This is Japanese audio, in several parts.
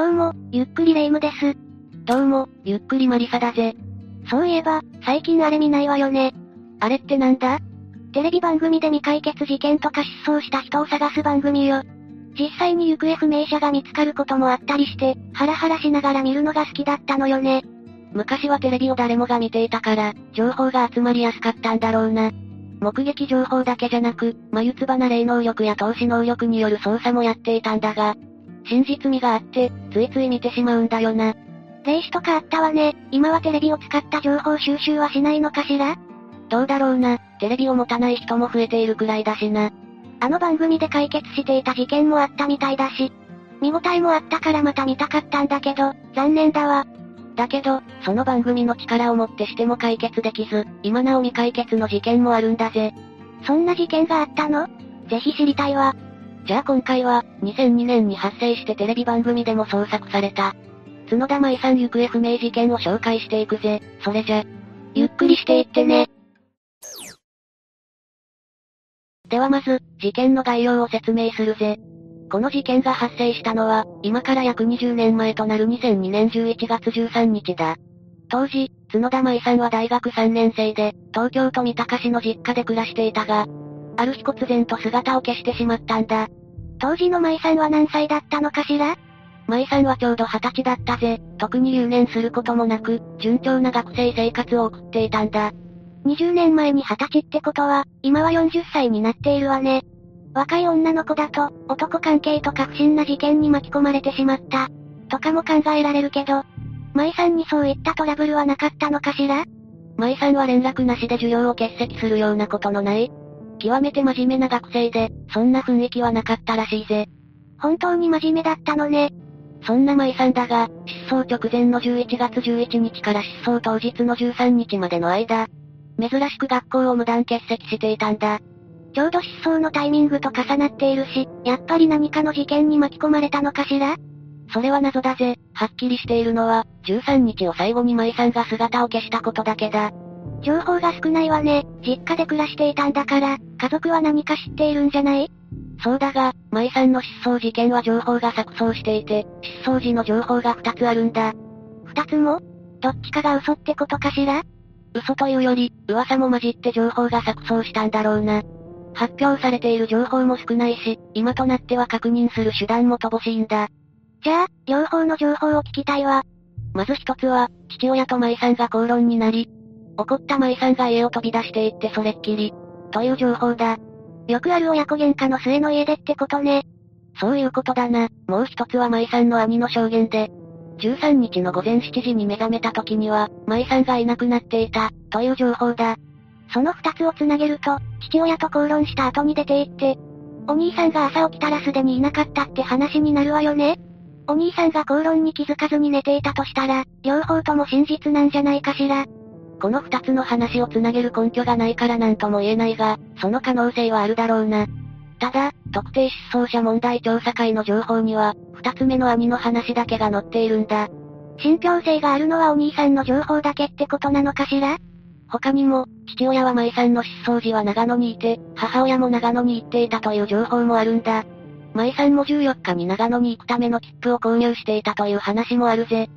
どうも、ゆっくりレ夢ムです。どうも、ゆっくりマリサだぜ。そういえば、最近あれ見ないわよね。あれってなんだ？テレビ番組で未解決事件とか失踪した人を探す番組よ。実際に行方不明者が見つかることもあったりして、ハラハラしながら見るのが好きだったのよね。昔はテレビを誰もが見ていたから、情報が集まりやすかったんだろうな。目撃情報だけじゃなく、眉唾な霊能力や投資能力による捜査もやっていたんだが、真実味があって、ついつい見てしまうんだよな。霊視とかあったわね。今はテレビを使った情報収集はしないのかしら？どうだろうな、テレビを持たない人も増えているくらいだしな。あの番組で解決していた事件もあったみたいだし、見応えもあったからまた見たかったんだけど、残念だわ。だけど、その番組の力をもってしても解決できず、今なお未解決の事件もあるんだぜ。そんな事件があったの？ぜひ知りたいわ。じゃあ今回は、2002年に発生してテレビ番組でも捜索された、角田舞さん行方不明事件を紹介していくぜ。それじゃ、ゆっくりしていってね。ではまず、事件の概要を説明するぜ。この事件が発生したのは、今から約20年前となる2002年11月13日だ。当時、角田舞さんは大学3年生で、東京都三鷹市の実家で暮らしていたが、ある日忽然と姿を消してしまったんだ。当時の舞さんは何歳だったのかしら？舞さんはちょうど20歳だったぜ。特に留年することもなく、順調な学生生活を送っていたんだ。20年前に20歳ってことは、今は40歳になっているわね。若い女の子だと、男関係とか不審な事件に巻き込まれてしまった。とかも考えられるけど、舞さんにそういったトラブルはなかったのかしら？舞さんは連絡なしで授業を欠席するようなことのない極めて真面目な学生で、そんな雰囲気はなかったらしいぜ。本当に真面目だったのね。そんな舞さんだが、失踪直前の11月11日から失踪当日の13日までの間、珍しく学校を無断欠席していたんだ。ちょうど失踪のタイミングと重なっているし、やっぱり何かの事件に巻き込まれたのかしら？それは謎だぜ。はっきりしているのは、13日を最後に舞さんが姿を消したことだけだ。情報が少ないわね。実家で暮らしていたんだから、家族は何か知っているんじゃない？そうだが、舞さんの失踪事件は情報が錯綜していて、失踪時の情報が2つあるんだ。二つも？どっちかが嘘ってことかしら？嘘というより、噂も混じって情報が錯綜したんだろうな。発表されている情報も少ないし、今となっては確認する手段も乏しいんだ。じゃあ、両方の情報を聞きたいわ。まず一つは、父親と舞さんが口論になり、怒った舞さんが家を飛び出していってそれっきり、という情報だ。よくある親子喧嘩の末の家でってことね。そういうことだな。もう一つは舞さんの兄の証言で、13日の午前7時に目覚めた時には、舞さんがいなくなっていた、という情報だ。その二つをつなげると、父親と口論した後に出て行って、お兄さんが朝起きたらすでにいなかったって話になるわよね。お兄さんが口論に気づかずに寝ていたとしたら、両方とも真実なんじゃないかしら。この二つの話をつなげる根拠がないからなんとも言えないが、その可能性はあるだろうな。ただ、特定失踪者問題調査会の情報には、二つ目の兄の話だけが載っているんだ。信憑性があるのはお兄さんの情報だけってことなのかしら？他にも、父親は舞さんの失踪時は長野にいて、母親も長野に行っていたという情報もあるんだ。舞さんも14日に長野に行くための切符を購入していたという話もあるぜ。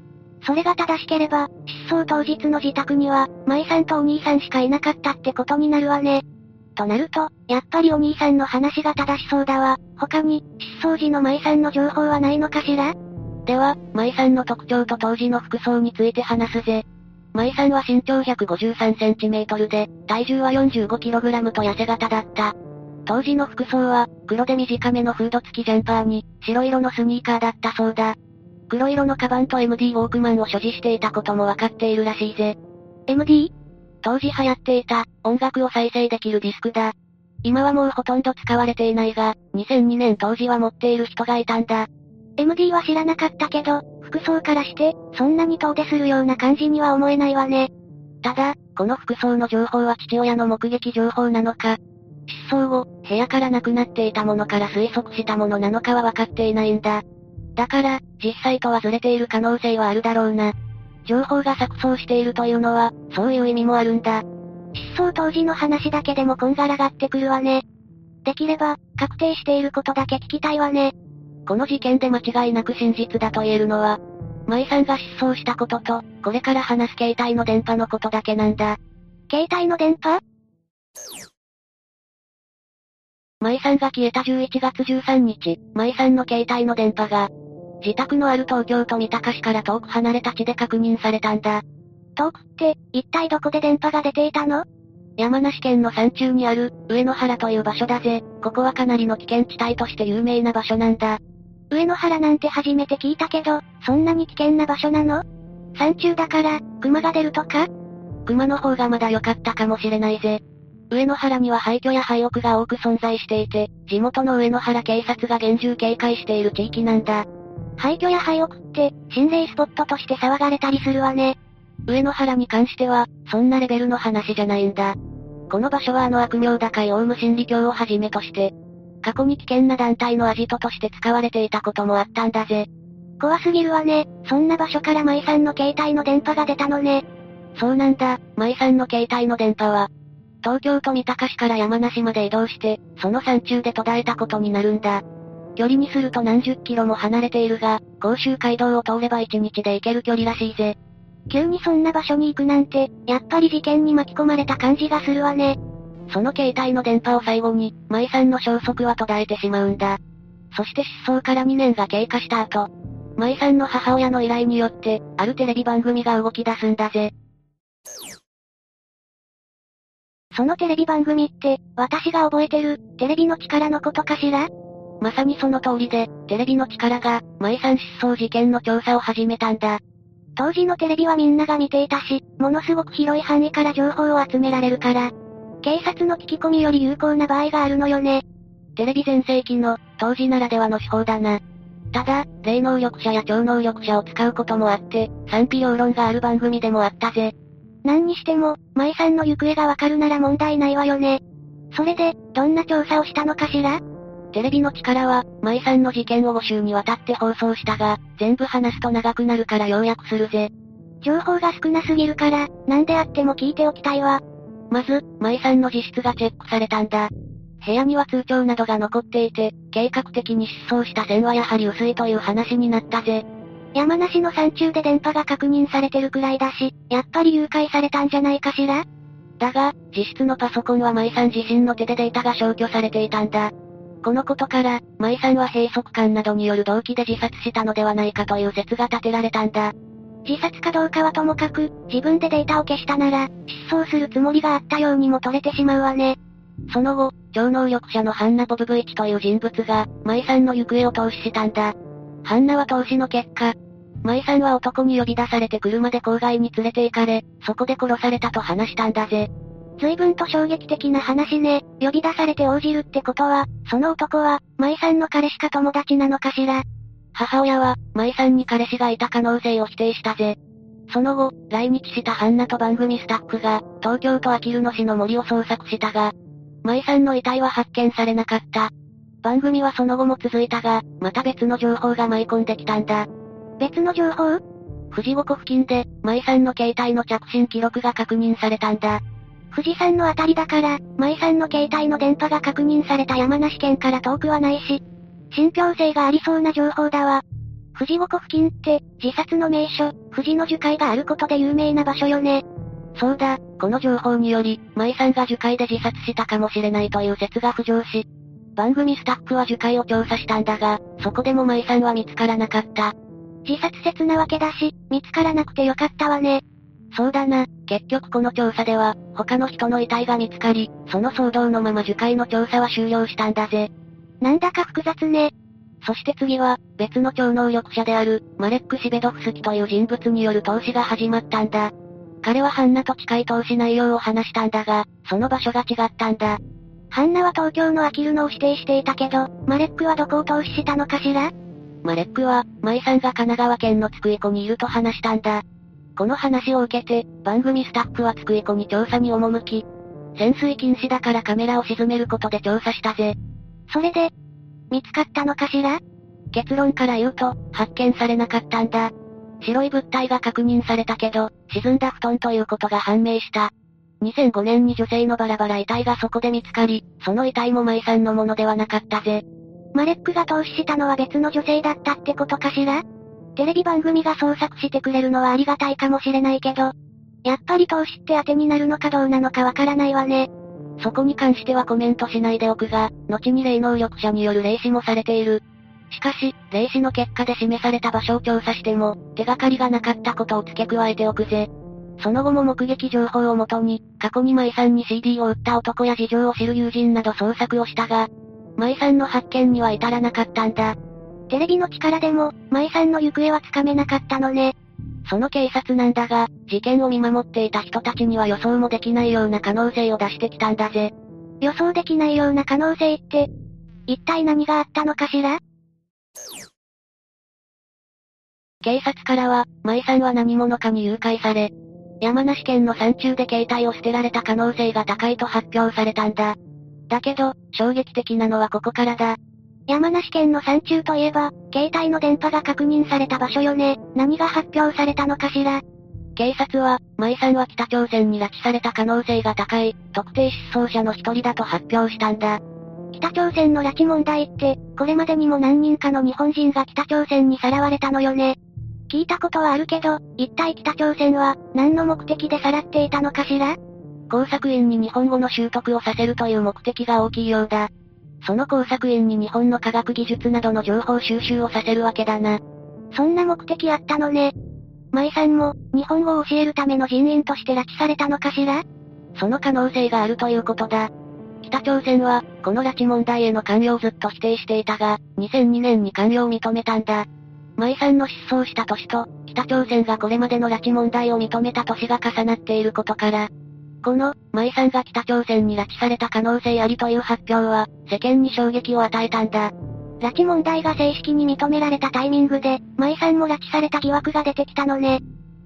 それが正しければ、失踪当日の自宅には、舞さんとお兄さんしかいなかったってことになるわね。となると、やっぱりお兄さんの話が正しそうだわ。他に、失踪時の舞さんの情報はないのかしら？では、舞さんの特徴と当時の服装について話すぜ。舞さんは身長153センチメートルで、体重は 45kg と痩せ型だった。当時の服装は、黒で短めのフード付きジャンパーに、白色のスニーカーだったそうだ。黒色のカバンと MD ウォークマンを所持していたこともわかっているらしいぜ。MD? 当時流行っていた、音楽を再生できるディスクだ。今はもうほとんど使われていないが、2002年当時は持っている人がいたんだ。MD は知らなかったけど、服装からして、そんなに遠出するような感じには思えないわね。ただ、この服装の情報は父親の目撃情報なのか、失踪後、部屋からなくなっていたものから推測したものなのかは分かっていないんだ。だから、実際とはずれている可能性はあるだろうな。情報が錯綜しているというのは、そういう意味もあるんだ。失踪当時の話だけでもこんがらがってくるわね。できれば、確定していることだけ聞きたいわね。この事件で間違いなく真実だと言えるのは、舞さんが失踪したことと、これから話す携帯の電波のことだけなんだ。携帯の電波？舞さんが消えた11月13日、舞さんの携帯の電波が、自宅のある東京都三鷹市から遠く離れた地で確認されたんだ。遠くって、一体どこで電波が出ていたの？山梨県の山中にある、上野原という場所だぜ。ここはかなりの危険地帯として有名な場所なんだ。上野原なんて初めて聞いたけど、そんなに危険な場所なの？山中だから、熊が出るとか？熊の方がまだ良かったかもしれないぜ。上野原には廃墟や廃屋が多く存在していて、地元の上野原警察が厳重警戒している地域なんだ。廃墟や廃屋って、心霊スポットとして騒がれたりするわね。上野原に関しては、そんなレベルの話じゃないんだ。この場所はあの悪名高いオウム真理教をはじめとして、過去に危険な団体のアジトとして使われていたこともあったんだぜ。怖すぎるわね。そんな場所から舞さんの携帯の電波が出たのね。そうなんだ、舞さんの携帯の電波は、東京都三鷹市から山梨まで移動して、その山中で途絶えたことになるんだ。距離にすると何十キロも離れているが、甲州街道を通れば一日で行ける距離らしいぜ。急にそんな場所に行くなんて、やっぱり事件に巻き込まれた感じがするわね。その携帯の電波を最後に、舞さんの消息は途絶えてしまうんだ。そして失踪から2年が経過した後、舞さんの母親の依頼によって、あるテレビ番組が動き出すんだぜ。そのテレビ番組って、私が覚えてる、テレビの力のことかしら？まさにその通りで、テレビの力が、舞さん失踪事件の調査を始めたんだ。当時のテレビはみんなが見ていたし、ものすごく広い範囲から情報を集められるから、警察の聞き込みより有効な場合があるのよね。テレビ全盛期の、当時ならではの手法だな。ただ、霊能力者や超能力者を使うこともあって、賛否両論がある番組でもあったぜ。何にしても、舞さんの行方がわかるなら問題ないわよね。それで、どんな調査をしたのかしら？テレビの力は、舞さんの事件を5週にわたって放送したが、全部話すと長くなるから要約するぜ。情報が少なすぎるから、何であっても聞いておきたいわ。まず、舞さんの自室がチェックされたんだ。部屋には通帳などが残っていて、計画的に失踪した線はやはり薄いという話になったぜ。山梨の山中で電波が確認されてるくらいだし、やっぱり誘拐されたんじゃないかしら？だが、自室のパソコンは舞さん自身の手でデータが消去されていたんだ。このことから、舞さんは閉塞感などによる動機で自殺したのではないかという説が立てられたんだ。自殺かどうかはともかく、自分でデータを消したなら、失踪するつもりがあったようにも取れてしまうわね。その後、超能力者のハンナ・ボブブイチという人物が、舞さんの行方を投資したんだ。ハンナは投資の結果、舞さんは男に呼び出されて車で郊外に連れて行かれ、そこで殺されたと話したんだぜ。随分と衝撃的な話ね。呼び出されて応じるってことは、その男は、舞さんの彼氏か友達なのかしら。母親は、舞さんに彼氏がいた可能性を否定したぜ。その後、来日したハンナと番組スタッフが、東京都あきる野市の森を捜索したが、舞さんの遺体は発見されなかった。番組はその後も続いたが、また別の情報が舞い込んできたんだ。別の情報？富士五湖付近で、舞さんの携帯の着信記録が確認されたんだ。富士山のあたりだから、舞さんの携帯の電波が確認された山梨県から遠くはないし、信憑性がありそうな情報だわ。富士五湖付近って、自殺の名所、富士の樹海があることで有名な場所よね。そうだ、この情報により、舞さんが樹海で自殺したかもしれないという説が浮上し、番組スタッフは樹海を調査したんだが、そこでも舞さんは見つからなかった。自殺説なわけだし、見つからなくてよかったわね。そうだな、結局この調査では、他の人の遺体が見つかり、その騒動のまま樹海の調査は終了したんだぜ。なんだか複雑ね。そして次は、別の超能力者である、マレック・シベドフスキという人物による投資が始まったんだ。彼はハンナと近い投資内容を話したんだが、その場所が違ったんだ。ハンナは東京のアキルノを指定していたけど、マレックはどこを投資したのかしら？マレックは、舞さんが神奈川県の津久井湖にいると話したんだ。この話を受けて、番組スタッフは津久井湖に調査に赴き、潜水禁止だからカメラを沈めることで調査したぜ。それで、見つかったのかしら？結論から言うと、発見されなかったんだ。白い物体が確認されたけど、沈んだ布団ということが判明した。2005年に女性のバラバラ遺体がそこで見つかり、その遺体も舞さんのものではなかったぜ。マレックが投資したのは別の女性だったってことかしら？テレビ番組が捜索してくれるのはありがたいかもしれないけど、やっぱり投資って当てになるのかどうなのかわからないわね。そこに関してはコメントしないでおくが、後に霊能力者による霊視もされている。しかし、霊視の結果で示された場所を調査しても、手がかりがなかったことを付け加えておくぜ。その後も目撃情報をもとに、過去に舞さんに CD を売った男や事情を知る友人など捜索をしたが、舞さんの発見には至らなかったんだ。テレビの力でも、舞さんの行方はつかめなかったのね。その警察なんだが、事件を見守っていた人たちには予想もできないような可能性を出してきたんだぜ。予想できないような可能性って、一体何があったのかしら？警察からは、舞さんは何者かに誘拐され、山梨県の山中で携帯を捨てられた可能性が高いと発表されたんだ。だけど、衝撃的なのはここからだ。山梨県の山中といえば、携帯の電波が確認された場所よね。何が発表されたのかしら警察は、舞さんは北朝鮮に拉致された可能性が高い、特定失踪者の一人だと発表したんだ。北朝鮮の拉致問題って、これまでにも何人かの日本人が北朝鮮にさらわれたのよね。聞いたことはあるけど、一体北朝鮮は、何の目的でさらっていたのかしら工作員に日本語の習得をさせるという目的が大きいようだ。その工作員に日本の科学技術などの情報収集をさせるわけだな。そんな目的あったのね。舞さんも、日本語を教えるための人員として拉致されたのかしら？その可能性があるということだ。北朝鮮は、この拉致問題への関与をずっと否定していたが、2002年に関与を認めたんだ。舞さんの失踪した年と、北朝鮮がこれまでの拉致問題を認めた年が重なっていることから、この、舞さんが北朝鮮に拉致された可能性ありという発表は、世間に衝撃を与えたんだ。拉致問題が正式に認められたタイミングで、舞さんも拉致された疑惑が出てきたのね。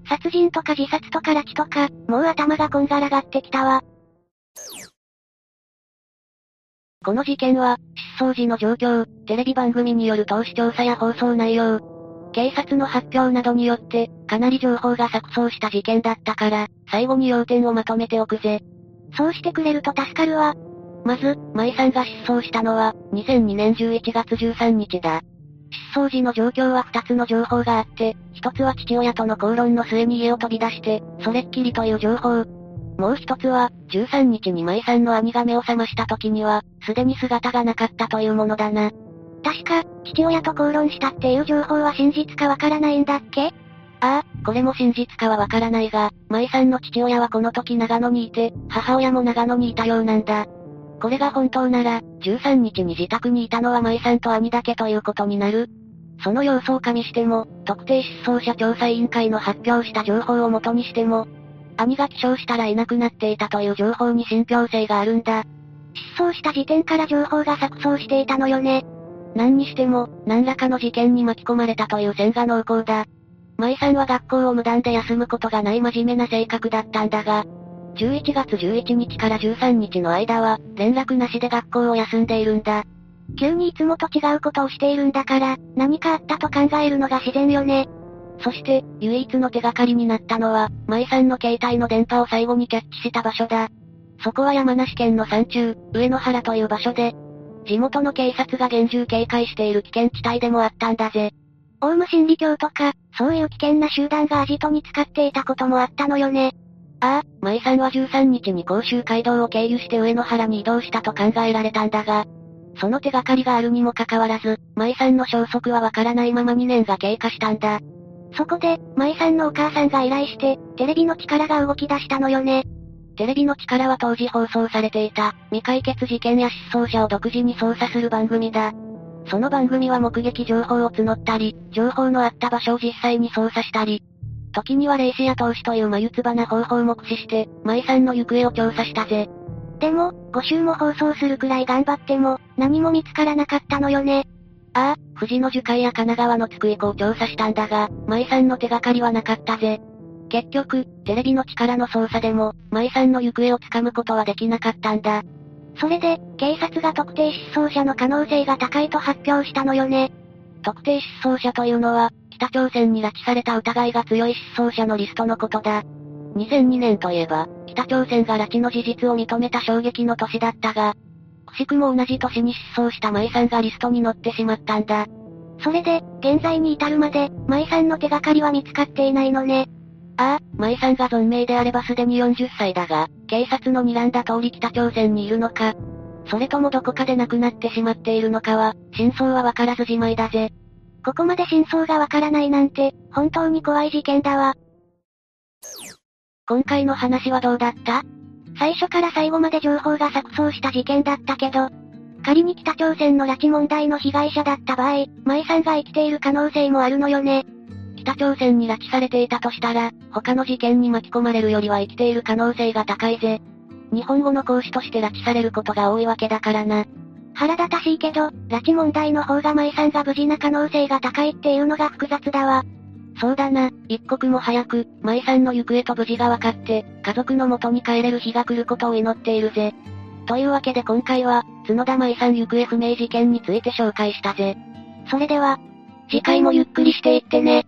殺人とか自殺とか拉致とか、もう頭がこんがらがってきたわ。この事件は、失踪時の状況、テレビ番組による投資調査や放送内容、警察の発表などによって、かなり情報が錯綜した事件だったから、最後に要点をまとめておくぜ。そうしてくれると助かるわ。まず、舞さんが失踪したのは、2002年11月13日だ。失踪時の状況は2つの情報があって、1つは父親との口論の末に家を飛び出して、それっきりという情報。もう1つは、13日に舞さんの兄が目を覚ました時には、すでに姿がなかったというものだな。確か、父親と口論したっていう情報は真実かわからないんだっけ？ああ、これも真実かはわからないが、舞さんの父親はこの時長野にいて、母親も長野にいたようなんだ。これが本当なら、13日に自宅にいたのは舞さんと兄だけということになる。その要素を加味しても、特定失踪者調査委員会の発表した情報を元にしても、兄が起床したらいなくなっていたという情報に信憑性があるんだ。失踪した時点から情報が錯綜していたのよね。何にしても、何らかの事件に巻き込まれたという線が濃厚だ。舞さんは学校を無断で休むことがない真面目な性格だったんだが、11月11日から13日の間は、連絡なしで学校を休んでいるんだ。急にいつもと違うことをしているんだから、何かあったと考えるのが自然よね。そして、唯一の手がかりになったのは、舞さんの携帯の電波を最後にキャッチした場所だ。そこは山梨県の山中、上野原という場所で、地元の警察が厳重警戒している危険地帯でもあったんだぜ。オウム真理教とか、そういう危険な集団がアジトに使っていたこともあったのよね。ああ、舞さんは13日に甲州街道を経由して上野原に移動したと考えられたんだが、その手がかりがあるにもかかわらず、舞さんの消息はわからないまま2年が経過したんだ。そこで、舞さんのお母さんが依頼して、テレビの力が動き出したのよね。テレビの力は当時放送されていた、未解決事件や失踪者を独自に捜査する番組だ。その番組は目撃情報を募ったり、情報のあった場所を実際に捜査したり、時には霊視や投資という眉唾な方法も駆使して、舞さんの行方を調査したぜ。でも、5週も放送するくらい頑張っても、何も見つからなかったのよね。ああ、富士の樹海や神奈川の津久井湖を調査したんだが、舞さんの手がかりはなかったぜ。結局、テレビの力の捜査でも、舞さんの行方をつかむことはできなかったんだ。それで、警察が特定失踪者の可能性が高いと発表したのよね。特定失踪者というのは、北朝鮮に拉致された疑いが強い失踪者のリストのことだ。2002年といえば、北朝鮮が拉致の事実を認めた衝撃の年だったが、くしくも同じ年に失踪した舞さんがリストに載ってしまったんだ。それで、現在に至るまで、舞さんの手がかりは見つかっていないのね。ああ、舞さんが存命であればすでに40歳だが、警察の睨んだ通り北朝鮮にいるのか、それともどこかで亡くなってしまっているのかは、真相はわからずじまいだぜ。ここまで真相がわからないなんて、本当に怖い事件だわ。今回の話はどうだった？最初から最後まで情報が錯綜した事件だったけど、仮に北朝鮮の拉致問題の被害者だった場合、舞さんが生きている可能性もあるのよね。北朝鮮に拉致されていたとしたら、他の事件に巻き込まれるよりは生きている可能性が高いぜ。日本語の講師として拉致されることが多いわけだからな。腹立たしいけど、拉致問題の方が舞さんが無事な可能性が高いっていうのが複雑だわ。そうだな、一刻も早く、舞さんの行方と無事が分かって、家族の元に帰れる日が来ることを祈っているぜ。というわけで今回は、角田舞さん行方不明事件について紹介したぜ。それでは、次回もゆっくりしていってね。